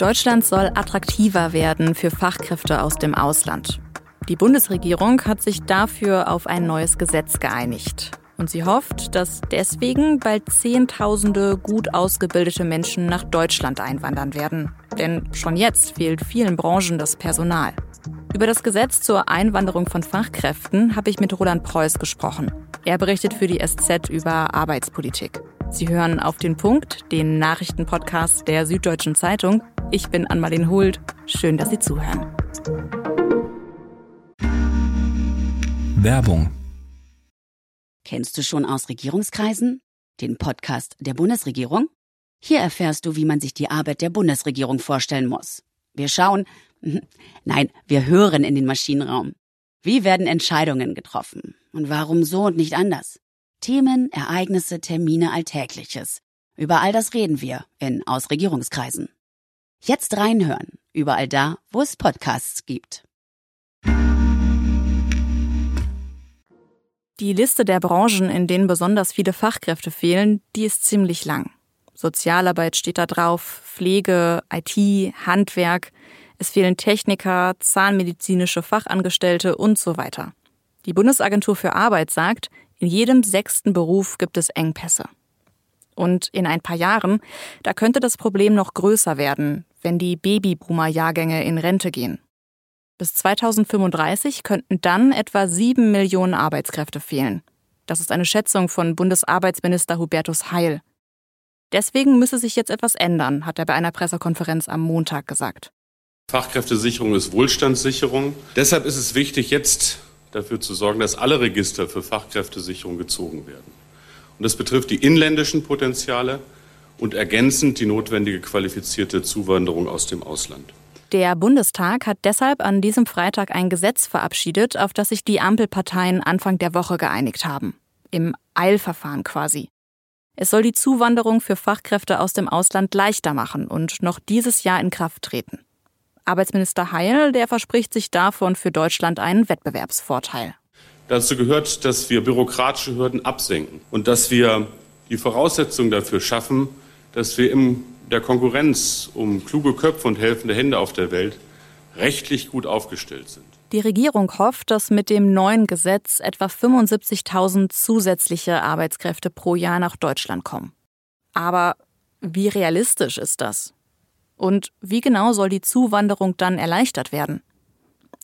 Deutschland soll attraktiver werden für Fachkräfte aus dem Ausland. Die Bundesregierung hat sich dafür auf ein neues Gesetz geeinigt. Und sie hofft, dass deswegen bald Zehntausende gut ausgebildete Menschen nach Deutschland einwandern werden. Denn schon jetzt fehlt vielen Branchen das Personal. Über das Gesetz zur Einwanderung von Fachkräften habe ich mit Roland Preuß gesprochen. Er berichtet für die SZ über Arbeitspolitik. Sie hören auf den Punkt, den Nachrichtenpodcast der Süddeutschen Zeitung. Ich bin Anmalin Hult. Schön, dass Sie zuhören. Werbung. Kennst du schon aus Regierungskreisen? Den Podcast der Bundesregierung? Hier erfährst du, wie man sich die Arbeit der Bundesregierung vorstellen muss. Wir schauen, nein, wir hören in den Maschinenraum. Wie werden Entscheidungen getroffen? Und warum so und nicht anders? Themen, Ereignisse, Termine, Alltägliches. Über all das reden wir in Ausregierungskreisen. Jetzt reinhören, überall da, wo es Podcasts gibt. Die Liste der Branchen, in denen besonders viele Fachkräfte fehlen, die ist ziemlich lang. Sozialarbeit steht da drauf, Pflege, IT, Handwerk. Es fehlen Techniker, zahnmedizinische Fachangestellte und so weiter. Die Bundesagentur für Arbeit sagt, in jedem sechsten Beruf gibt es Engpässe. Und in ein paar Jahren, da könnte das Problem noch größer werden, wenn die Babyboomer-Jahrgänge in Rente gehen. Bis 2035 könnten dann etwa sieben Millionen Arbeitskräfte fehlen. Das ist eine Schätzung von Bundesarbeitsminister Hubertus Heil. Deswegen müsse sich jetzt etwas ändern, hat er bei einer Pressekonferenz am Montag gesagt. Fachkräftesicherung ist Wohlstandssicherung. Deshalb ist es wichtig, jetzt dafür zu sorgen, dass alle Register für Fachkräftesicherung gezogen werden. Und das betrifft die inländischen Potenziale und ergänzend die notwendige qualifizierte Zuwanderung aus dem Ausland. Der Bundestag hat deshalb an diesem Freitag ein Gesetz verabschiedet, auf das sich die Ampelparteien Anfang der Woche geeinigt haben. Im Eilverfahren quasi. Es soll die Zuwanderung für Fachkräfte aus dem Ausland leichter machen und noch dieses Jahr in Kraft treten. Arbeitsminister Heil, der verspricht sich davon für Deutschland einen Wettbewerbsvorteil. Dazu gehört, dass wir bürokratische Hürden absenken und dass wir die Voraussetzungen dafür schaffen, dass wir in der Konkurrenz um kluge Köpfe und helfende Hände auf der Welt rechtlich gut aufgestellt sind. Die Regierung hofft, dass mit dem neuen Gesetz etwa 75.000 zusätzliche Arbeitskräfte pro Jahr nach Deutschland kommen. Aber wie realistisch ist das? Und wie genau soll die Zuwanderung dann erleichtert werden?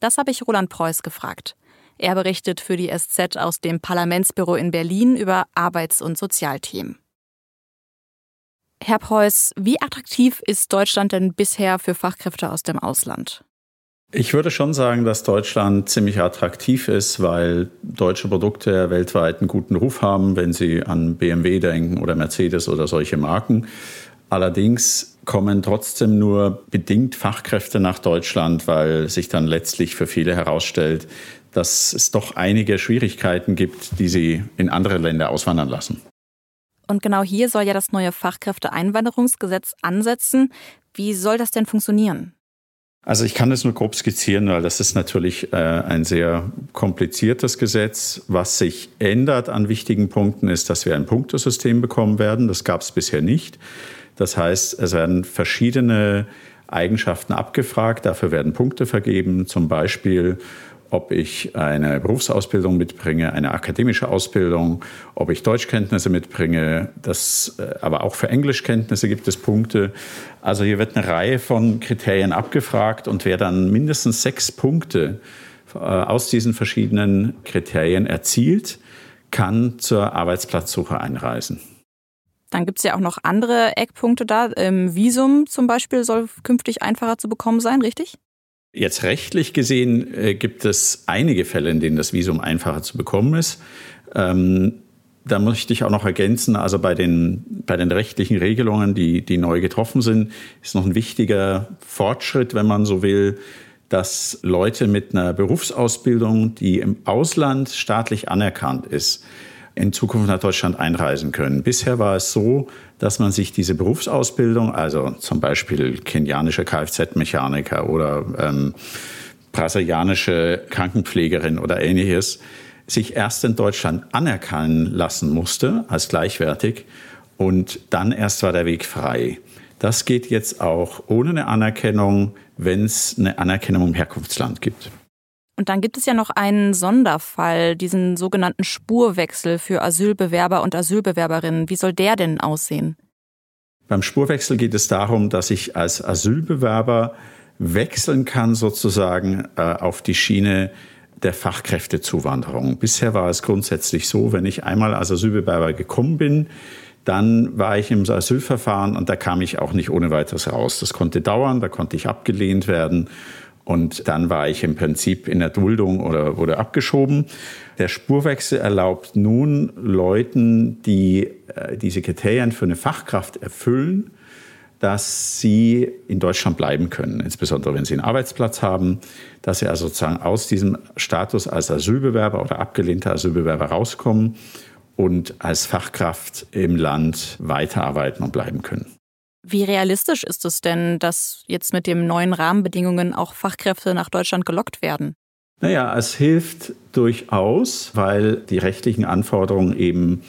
Das habe ich Roland Preuß gefragt. Er berichtet für die SZ aus dem Parlamentsbüro in Berlin über Arbeits- und Sozialthemen. Herr Preuß, wie attraktiv ist Deutschland denn bisher für Fachkräfte aus dem Ausland? Ich würde schon sagen, dass Deutschland ziemlich attraktiv ist, weil deutsche Produkte weltweit einen guten Ruf haben, wenn Sie an BMW denken oder Mercedes oder solche Marken. Allerdings kommen trotzdem nur bedingt Fachkräfte nach Deutschland, weil sich dann letztlich für viele herausstellt, dass es doch einige Schwierigkeiten gibt, die sie in andere Länder auswandern lassen. Und genau hier soll ja das neue Fachkräfteeinwanderungsgesetz ansetzen. Wie soll das denn funktionieren? Also ich kann das nur grob skizzieren, weil das ist natürlich äh, ein sehr kompliziertes Gesetz. Was sich ändert an wichtigen Punkten ist, dass wir ein Punktesystem bekommen werden. Das gab es bisher nicht. Das heißt, es werden verschiedene Eigenschaften abgefragt, dafür werden Punkte vergeben, zum Beispiel ob ich eine Berufsausbildung mitbringe, eine akademische Ausbildung, ob ich Deutschkenntnisse mitbringe, das, äh, aber auch für Englischkenntnisse gibt es Punkte. Also hier wird eine Reihe von Kriterien abgefragt und wer dann mindestens sechs Punkte äh, aus diesen verschiedenen Kriterien erzielt, kann zur Arbeitsplatzsuche einreisen. Dann gibt es ja auch noch andere Eckpunkte da. Ähm, Visum zum Beispiel soll künftig einfacher zu bekommen sein, richtig? Jetzt rechtlich gesehen äh, gibt es einige Fälle, in denen das Visum einfacher zu bekommen ist. Ähm, da möchte ich auch noch ergänzen, also bei den, bei den rechtlichen Regelungen, die, die neu getroffen sind, ist noch ein wichtiger Fortschritt, wenn man so will, dass Leute mit einer Berufsausbildung, die im Ausland staatlich anerkannt ist, in Zukunft nach Deutschland einreisen können. Bisher war es so, dass man sich diese Berufsausbildung, also zum Beispiel kenianische Kfz-Mechaniker oder ähm, brasilianische Krankenpflegerin oder ähnliches, sich erst in Deutschland anerkennen lassen musste als gleichwertig und dann erst war der Weg frei. Das geht jetzt auch ohne eine Anerkennung, wenn es eine Anerkennung im Herkunftsland gibt. Und dann gibt es ja noch einen Sonderfall, diesen sogenannten Spurwechsel für Asylbewerber und Asylbewerberinnen. Wie soll der denn aussehen? Beim Spurwechsel geht es darum, dass ich als Asylbewerber wechseln kann sozusagen äh, auf die Schiene der Fachkräftezuwanderung. Bisher war es grundsätzlich so, wenn ich einmal als Asylbewerber gekommen bin, dann war ich im Asylverfahren und da kam ich auch nicht ohne weiteres raus. Das konnte dauern, da konnte ich abgelehnt werden und dann war ich im Prinzip in der Duldung oder wurde abgeschoben. Der Spurwechsel erlaubt nun Leuten, die äh, diese Kriterien für eine Fachkraft erfüllen, dass sie in Deutschland bleiben können, insbesondere wenn sie einen Arbeitsplatz haben, dass sie also sozusagen aus diesem Status als Asylbewerber oder abgelehnter Asylbewerber rauskommen und als Fachkraft im Land weiterarbeiten und bleiben können. Wie realistisch ist es denn, dass jetzt mit den neuen Rahmenbedingungen auch Fachkräfte nach Deutschland gelockt werden? Naja, es hilft durchaus, weil die rechtlichen Anforderungen eben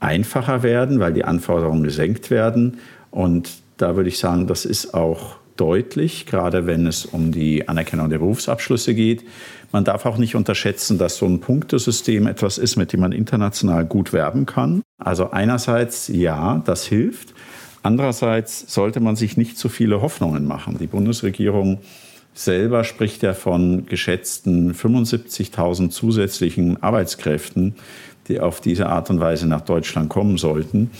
einfacher werden, weil die Anforderungen gesenkt werden. Und da würde ich sagen, das ist auch deutlich, gerade wenn es um die Anerkennung der Berufsabschlüsse geht. Man darf auch nicht unterschätzen, dass so ein Punktesystem etwas ist, mit dem man international gut werben kann. Also einerseits ja, das hilft. Andererseits sollte man sich nicht zu viele Hoffnungen machen. Die Bundesregierung selber spricht ja von geschätzten 75.000 zusätzlichen Arbeitskräften, die auf diese Art und Weise nach Deutschland kommen sollten.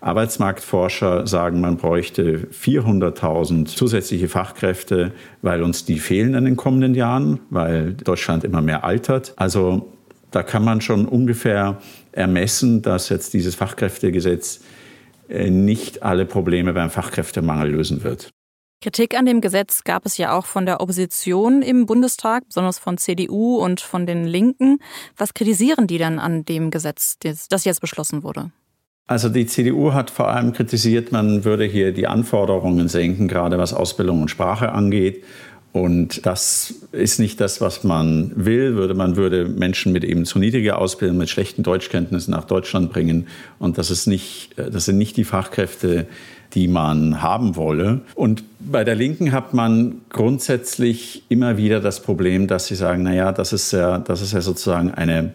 Arbeitsmarktforscher sagen, man bräuchte 400.000 zusätzliche Fachkräfte, weil uns die fehlen in den kommenden Jahren, weil Deutschland immer mehr altert. Also da kann man schon ungefähr ermessen, dass jetzt dieses Fachkräftegesetz nicht alle Probleme beim Fachkräftemangel lösen wird. Kritik an dem Gesetz gab es ja auch von der Opposition im Bundestag, besonders von CDU und von den Linken. Was kritisieren die denn an dem Gesetz, das jetzt beschlossen wurde? Also die CDU hat vor allem kritisiert, man würde hier die Anforderungen senken, gerade was Ausbildung und Sprache angeht. Und das ist nicht das, was man will. Würde, man würde Menschen mit eben zu niedriger Ausbildung, mit schlechten Deutschkenntnissen nach Deutschland bringen. Und das, ist nicht, das sind nicht die Fachkräfte, die man haben wolle. Und bei der Linken hat man grundsätzlich immer wieder das Problem, dass sie sagen, na ja, das ist ja, das ist ja sozusagen eine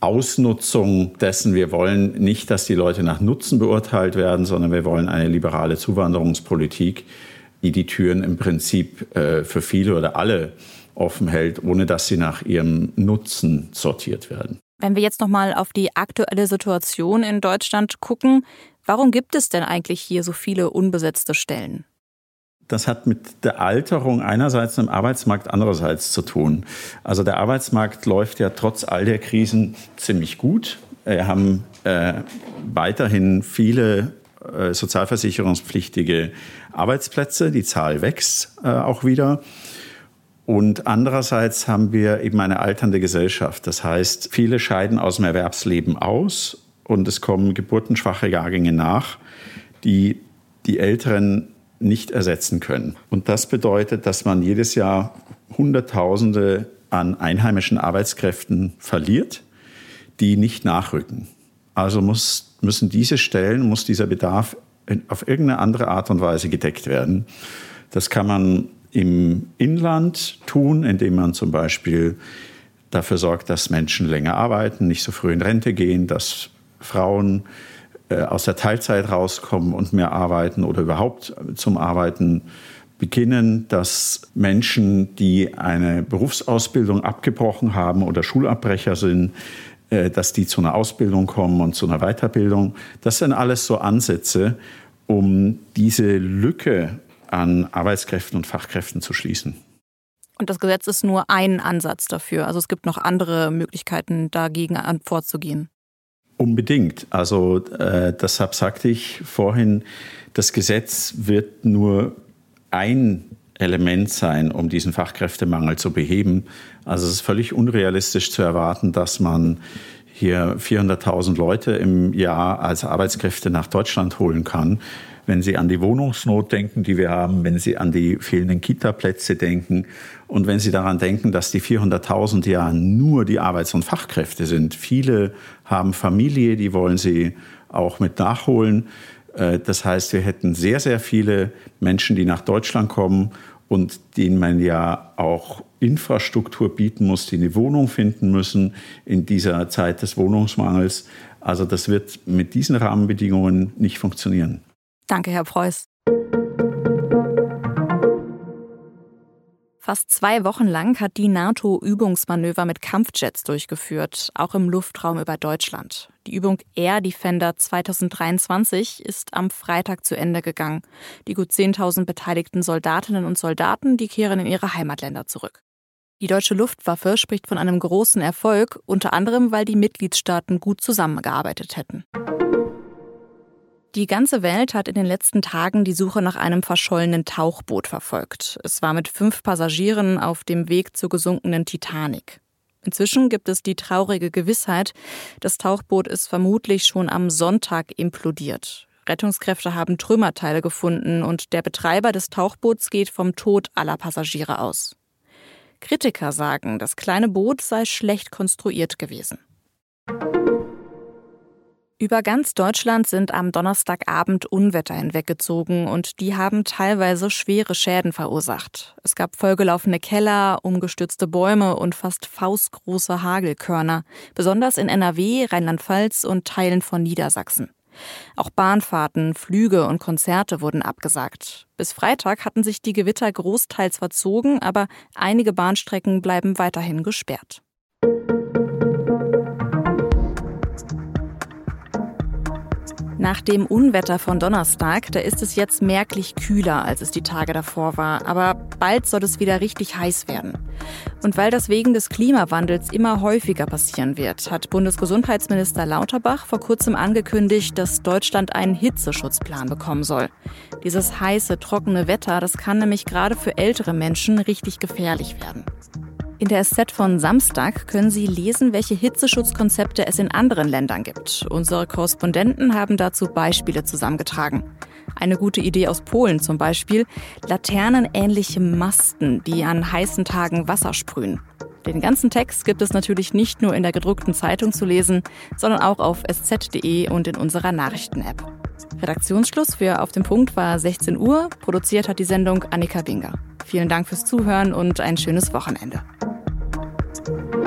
Ausnutzung dessen. Wir wollen nicht, dass die Leute nach Nutzen beurteilt werden, sondern wir wollen eine liberale Zuwanderungspolitik, die die Türen im Prinzip äh, für viele oder alle offen hält, ohne dass sie nach ihrem Nutzen sortiert werden. Wenn wir jetzt noch mal auf die aktuelle Situation in Deutschland gucken, Warum gibt es denn eigentlich hier so viele unbesetzte Stellen? Das hat mit der Alterung einerseits im Arbeitsmarkt andererseits zu tun. Also der Arbeitsmarkt läuft ja trotz all der Krisen ziemlich gut. Wir haben äh, weiterhin viele äh, sozialversicherungspflichtige Arbeitsplätze. Die Zahl wächst äh, auch wieder. Und andererseits haben wir eben eine alternde Gesellschaft. Das heißt, viele scheiden aus dem Erwerbsleben aus und es kommen geburtenschwache Jahrgänge nach, die die Älteren nicht ersetzen können. Und das bedeutet, dass man jedes Jahr Hunderttausende an einheimischen Arbeitskräften verliert, die nicht nachrücken. Also muss, müssen diese Stellen, muss dieser Bedarf auf irgendeine andere Art und Weise gedeckt werden. Das kann man im Inland tun, indem man zum Beispiel dafür sorgt, dass Menschen länger arbeiten, nicht so früh in Rente gehen, dass Frauen äh, aus der Teilzeit rauskommen und mehr arbeiten oder überhaupt zum Arbeiten beginnen, dass Menschen, die eine Berufsausbildung abgebrochen haben oder Schulabbrecher sind, dass die zu einer Ausbildung kommen und zu einer Weiterbildung. Das sind alles so Ansätze, um diese Lücke an Arbeitskräften und Fachkräften zu schließen. Und das Gesetz ist nur ein Ansatz dafür. Also es gibt noch andere Möglichkeiten, dagegen vorzugehen. Unbedingt. Also äh, deshalb sagte ich vorhin, das Gesetz wird nur ein Element sein, um diesen Fachkräftemangel zu beheben. Also es ist völlig unrealistisch zu erwarten, dass man hier 400.000 Leute im Jahr als Arbeitskräfte nach Deutschland holen kann wenn Sie an die Wohnungsnot denken, die wir haben, wenn Sie an die fehlenden Kita-Plätze denken und wenn Sie daran denken, dass die 400.000 ja nur die Arbeits- und Fachkräfte sind. Viele haben Familie, die wollen Sie auch mit nachholen. Äh, das heißt, wir hätten sehr, sehr viele Menschen, die nach Deutschland kommen und denen man ja auch Infrastruktur bieten muss, die eine Wohnung finden müssen in dieser Zeit des Wohnungsmangels. Also das wird mit diesen Rahmenbedingungen nicht funktionieren. Danke, Herr Preuß. Fast zwei Wochen lang hat die NATO Übungsmanöver mit Kampfjets durchgeführt, auch im Luftraum über Deutschland. Die Übung Air Defender 2023 ist am Freitag zu Ende gegangen. Die gut 10.000 beteiligten Soldatinnen und Soldaten, die kehren in ihre Heimatländer zurück. Die deutsche Luftwaffe spricht von einem großen Erfolg, unter anderem weil die Mitgliedstaaten gut zusammengearbeitet hätten. Die ganze Welt hat in den letzten Tagen die Suche nach einem verschollenen Tauchboot verfolgt. Es war mit fünf Passagieren auf dem Weg zur gesunkenen Titanic. Inzwischen gibt es die traurige Gewissheit, das Tauchboot ist vermutlich schon am Sonntag implodiert. Rettungskräfte haben Trümmerteile gefunden und der Betreiber des Tauchboots geht vom Tod aller Passagiere aus. Kritiker sagen, das kleine Boot sei schlecht konstruiert gewesen. Über ganz Deutschland sind am Donnerstagabend Unwetter hinweggezogen und die haben teilweise schwere Schäden verursacht. Es gab vollgelaufene Keller, umgestürzte Bäume und fast faustgroße Hagelkörner, besonders in NRW, Rheinland-Pfalz und Teilen von Niedersachsen. Auch Bahnfahrten, Flüge und Konzerte wurden abgesagt. Bis Freitag hatten sich die Gewitter großteils verzogen, aber einige Bahnstrecken bleiben weiterhin gesperrt. Nach dem Unwetter von Donnerstag, da ist es jetzt merklich kühler, als es die Tage davor war. Aber bald soll es wieder richtig heiß werden. Und weil das wegen des Klimawandels immer häufiger passieren wird, hat Bundesgesundheitsminister Lauterbach vor kurzem angekündigt, dass Deutschland einen Hitzeschutzplan bekommen soll. Dieses heiße, trockene Wetter, das kann nämlich gerade für ältere Menschen richtig gefährlich werden. In der SZ von Samstag können Sie lesen, welche Hitzeschutzkonzepte es in anderen Ländern gibt. Unsere Korrespondenten haben dazu Beispiele zusammengetragen. Eine gute Idee aus Polen zum Beispiel, laternenähnliche Masten, die an heißen Tagen Wasser sprühen. Den ganzen Text gibt es natürlich nicht nur in der gedruckten Zeitung zu lesen, sondern auch auf sz.de und in unserer Nachrichten-App. Redaktionsschluss für Auf dem Punkt war 16 Uhr. Produziert hat die Sendung Annika Binger. Vielen Dank fürs Zuhören und ein schönes Wochenende. Thank you.